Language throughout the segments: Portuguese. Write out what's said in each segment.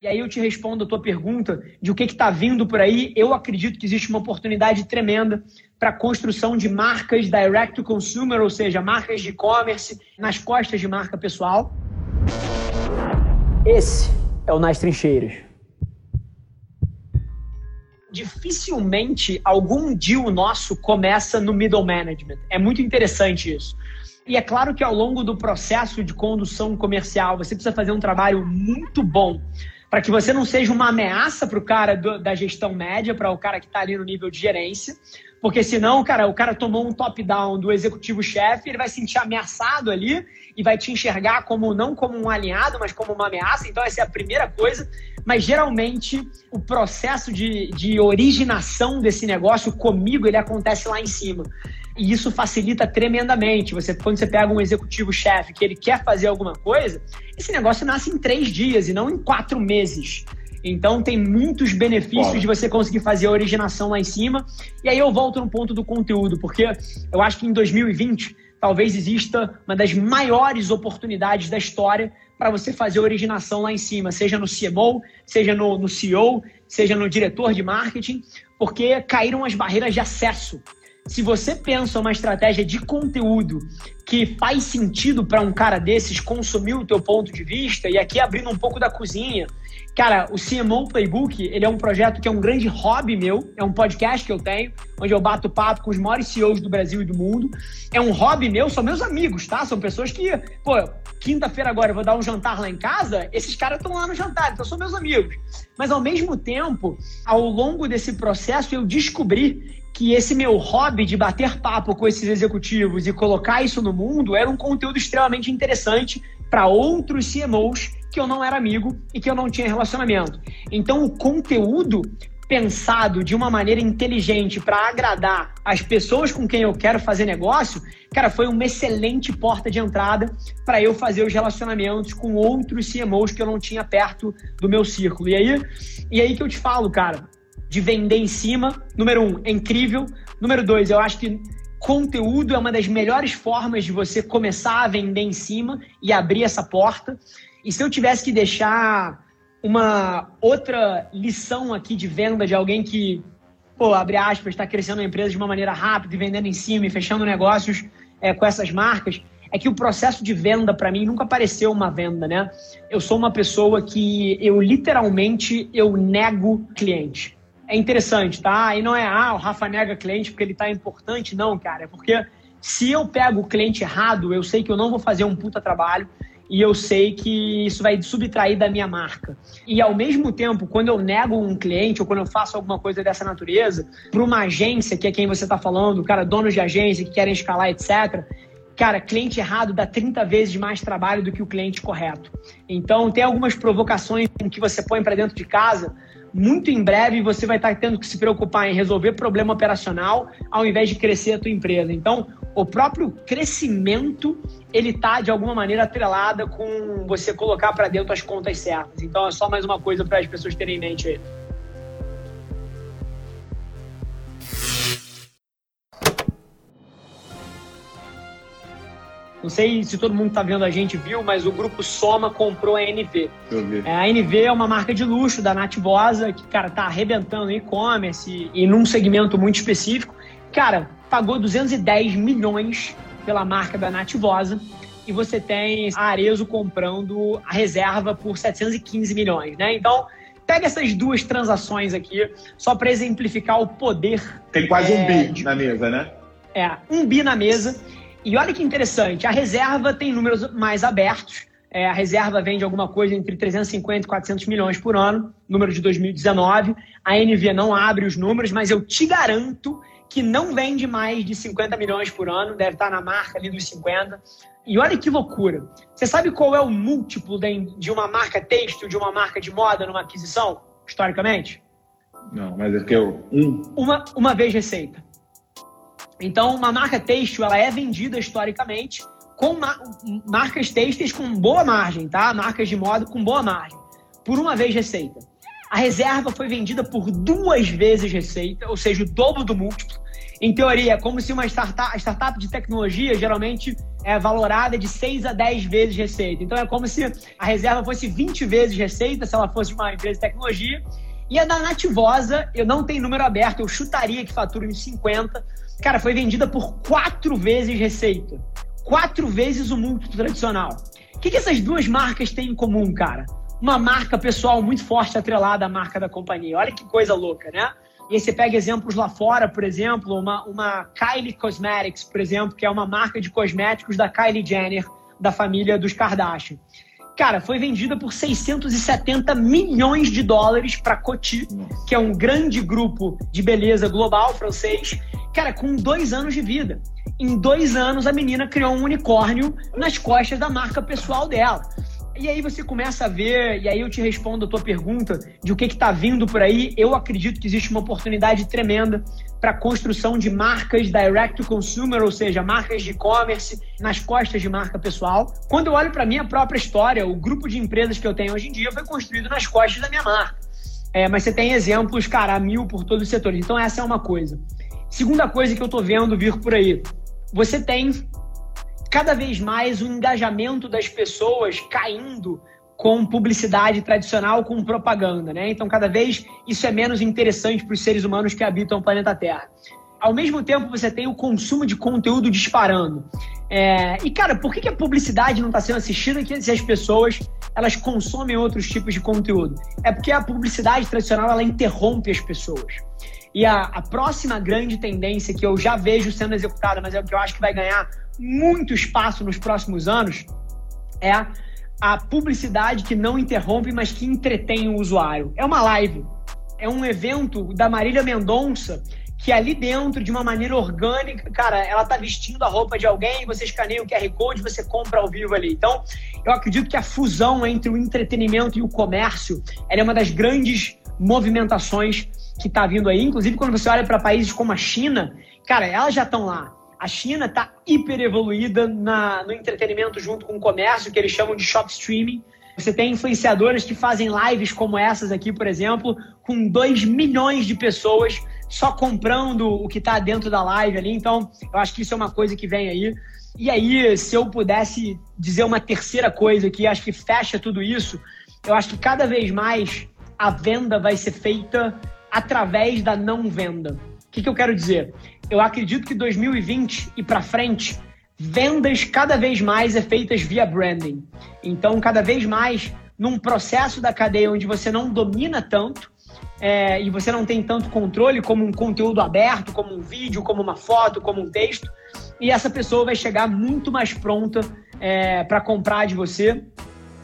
E aí eu te respondo a tua pergunta de o que está vindo por aí. Eu acredito que existe uma oportunidade tremenda para a construção de marcas direct to consumer, ou seja, marcas de e-commerce nas costas de marca pessoal. Esse é o Nas Trincheiras. Dificilmente algum deal nosso começa no middle management. É muito interessante isso. E é claro que ao longo do processo de condução comercial, você precisa fazer um trabalho muito bom para que você não seja uma ameaça para o cara do, da gestão média, para o cara que está ali no nível de gerência, porque senão, cara, o cara tomou um top-down do executivo-chefe, ele vai se sentir ameaçado ali e vai te enxergar como não como um alinhado, mas como uma ameaça. Então, essa é a primeira coisa. Mas geralmente o processo de, de originação desse negócio comigo ele acontece lá em cima. E isso facilita tremendamente. Você, quando você pega um executivo-chefe que ele quer fazer alguma coisa, esse negócio nasce em três dias e não em quatro meses. Então tem muitos benefícios de você conseguir fazer a originação lá em cima. E aí eu volto no ponto do conteúdo, porque eu acho que em 2020 talvez exista uma das maiores oportunidades da história para você fazer a originação lá em cima, seja no CMO, seja no, no CEO, seja no diretor de marketing, porque caíram as barreiras de acesso se você pensa uma estratégia de conteúdo que faz sentido para um cara desses consumir o teu ponto de vista, e aqui abrindo um pouco da cozinha, cara, o CMO Playbook, ele é um projeto que é um grande hobby meu, é um podcast que eu tenho, onde eu bato papo com os maiores CEOs do Brasil e do mundo. É um hobby meu, são meus amigos, tá? São pessoas que, pô, quinta-feira agora eu vou dar um jantar lá em casa, esses caras estão lá no jantar, então são meus amigos. Mas ao mesmo tempo, ao longo desse processo, eu descobri que esse meu hobby de bater papo com esses executivos e colocar isso no mundo era um conteúdo extremamente interessante para outros CMOs que eu não era amigo e que eu não tinha relacionamento. Então, o conteúdo pensado de uma maneira inteligente para agradar as pessoas com quem eu quero fazer negócio, cara, foi uma excelente porta de entrada para eu fazer os relacionamentos com outros CMOs que eu não tinha perto do meu círculo. E aí, e aí que eu te falo, cara, de vender em cima. Número um, é incrível. Número dois, eu acho que conteúdo é uma das melhores formas de você começar a vender em cima e abrir essa porta. E se eu tivesse que deixar uma outra lição aqui de venda de alguém que, pô, abre aspas, está crescendo a empresa de uma maneira rápida e vendendo em cima e fechando negócios é, com essas marcas, é que o processo de venda para mim nunca pareceu uma venda, né? Eu sou uma pessoa que eu literalmente eu nego cliente é interessante, tá? E não é, ah, o Rafa nega cliente porque ele tá importante, não, cara. É porque se eu pego o cliente errado, eu sei que eu não vou fazer um puta trabalho e eu sei que isso vai subtrair da minha marca. E ao mesmo tempo, quando eu nego um cliente ou quando eu faço alguma coisa dessa natureza, para uma agência, que é quem você está falando, cara, donos de agência que querem escalar, etc., cara, cliente errado dá 30 vezes mais trabalho do que o cliente correto. Então, tem algumas provocações que você põe para dentro de casa muito em breve você vai estar tendo que se preocupar em resolver problema operacional ao invés de crescer a tua empresa. Então, o próprio crescimento, ele está de alguma maneira atrelada com você colocar para dentro as contas certas. Então, é só mais uma coisa para as pessoas terem em mente aí. Não sei se todo mundo está vendo a gente viu, mas o grupo Soma comprou a NV. É, a NV é uma marca de luxo da Nativosa, que, cara, tá arrebentando e-commerce e num segmento muito específico. Cara, pagou 210 milhões pela marca da Nativosa e você tem a Arezo comprando a reserva por 715 milhões, né? Então, pega essas duas transações aqui, só para exemplificar o poder. Tem quase é, um bi na mesa, né? É, um bi na mesa. E olha que interessante, a reserva tem números mais abertos. É, a reserva vende alguma coisa entre 350 e 400 milhões por ano, número de 2019. A NV não abre os números, mas eu te garanto que não vende mais de 50 milhões por ano, deve estar na marca ali dos 50. E olha que loucura. Você sabe qual é o múltiplo de uma marca têxtil, de uma marca de moda numa aquisição, historicamente? Não, mas é que eu. Um. Uma, uma vez receita. Então, uma marca têxtil, ela é vendida historicamente com marcas têxteis com boa margem, tá? Marcas de moda com boa margem. Por uma vez receita. A reserva foi vendida por duas vezes receita, ou seja, o dobro do múltiplo. Em teoria, é como se uma startup, startup de tecnologia, geralmente, é valorada de 6 a 10 vezes receita. Então é como se a reserva fosse 20 vezes receita, se ela fosse uma empresa de tecnologia. E a da Nativosa, eu não tenho número aberto, eu chutaria que fatura uns 50. Cara, foi vendida por quatro vezes receita. Quatro vezes o múltiplo tradicional. O que, que essas duas marcas têm em comum, cara? Uma marca pessoal muito forte atrelada à marca da companhia. Olha que coisa louca, né? E aí você pega exemplos lá fora, por exemplo, uma, uma Kylie Cosmetics, por exemplo, que é uma marca de cosméticos da Kylie Jenner, da família dos Kardashian. Cara, foi vendida por 670 milhões de dólares para Coty, que é um grande grupo de beleza global francês, cara, com dois anos de vida. Em dois anos, a menina criou um unicórnio nas costas da marca pessoal dela. E aí você começa a ver, e aí eu te respondo a tua pergunta de o que está vindo por aí. Eu acredito que existe uma oportunidade tremenda para a construção de marcas direct to consumer, ou seja, marcas de e-commerce nas costas de marca pessoal. Quando eu olho para minha própria história, o grupo de empresas que eu tenho hoje em dia foi construído nas costas da minha marca. É, mas você tem exemplos, cara, a mil por todos os setores. Então essa é uma coisa. Segunda coisa que eu estou vendo vir por aí. Você tem cada vez mais o engajamento das pessoas caindo com publicidade tradicional, com propaganda, né? Então, cada vez isso é menos interessante para os seres humanos que habitam o planeta Terra. Ao mesmo tempo, você tem o consumo de conteúdo disparando. É... E, cara, por que, a publicidade não está sendo assistida se as pessoas elas consomem outros tipos de conteúdo? É porque a publicidade tradicional ela interrompe as pessoas. E a, a próxima grande tendência que eu já vejo sendo executada, mas é o que eu acho que vai ganhar muito espaço nos próximos anos é a publicidade que não interrompe, mas que entretém o usuário. É uma live, é um evento da Marília Mendonça que ali dentro, de uma maneira orgânica, cara, ela tá vestindo a roupa de alguém, você escaneia o QR Code, você compra ao vivo ali. Então, eu acredito que a fusão entre o entretenimento e o comércio é uma das grandes movimentações que está vindo aí. Inclusive, quando você olha para países como a China, cara, elas já estão lá. A China está hiper evoluída na, no entretenimento junto com o comércio, que eles chamam de shop streaming. Você tem influenciadores que fazem lives como essas aqui, por exemplo, com 2 milhões de pessoas só comprando o que está dentro da live ali. Então, eu acho que isso é uma coisa que vem aí. E aí, se eu pudesse dizer uma terceira coisa que acho que fecha tudo isso, eu acho que cada vez mais a venda vai ser feita através da não venda. O que, que eu quero dizer? Eu acredito que 2020 e para frente, vendas cada vez mais é feitas via branding. Então, cada vez mais, num processo da cadeia onde você não domina tanto, é, e você não tem tanto controle como um conteúdo aberto, como um vídeo, como uma foto, como um texto, e essa pessoa vai chegar muito mais pronta é, para comprar de você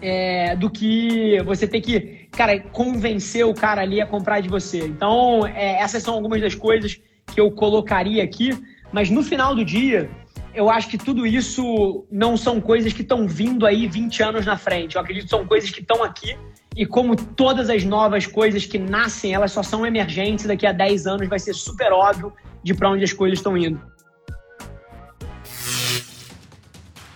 é, do que você ter que, cara, convencer o cara ali a comprar de você. Então, é, essas são algumas das coisas que eu colocaria aqui, mas no final do dia, eu acho que tudo isso não são coisas que estão vindo aí 20 anos na frente. Eu acredito que são coisas que estão aqui e como todas as novas coisas que nascem, elas só são emergentes, daqui a 10 anos vai ser super óbvio de para onde as coisas estão indo.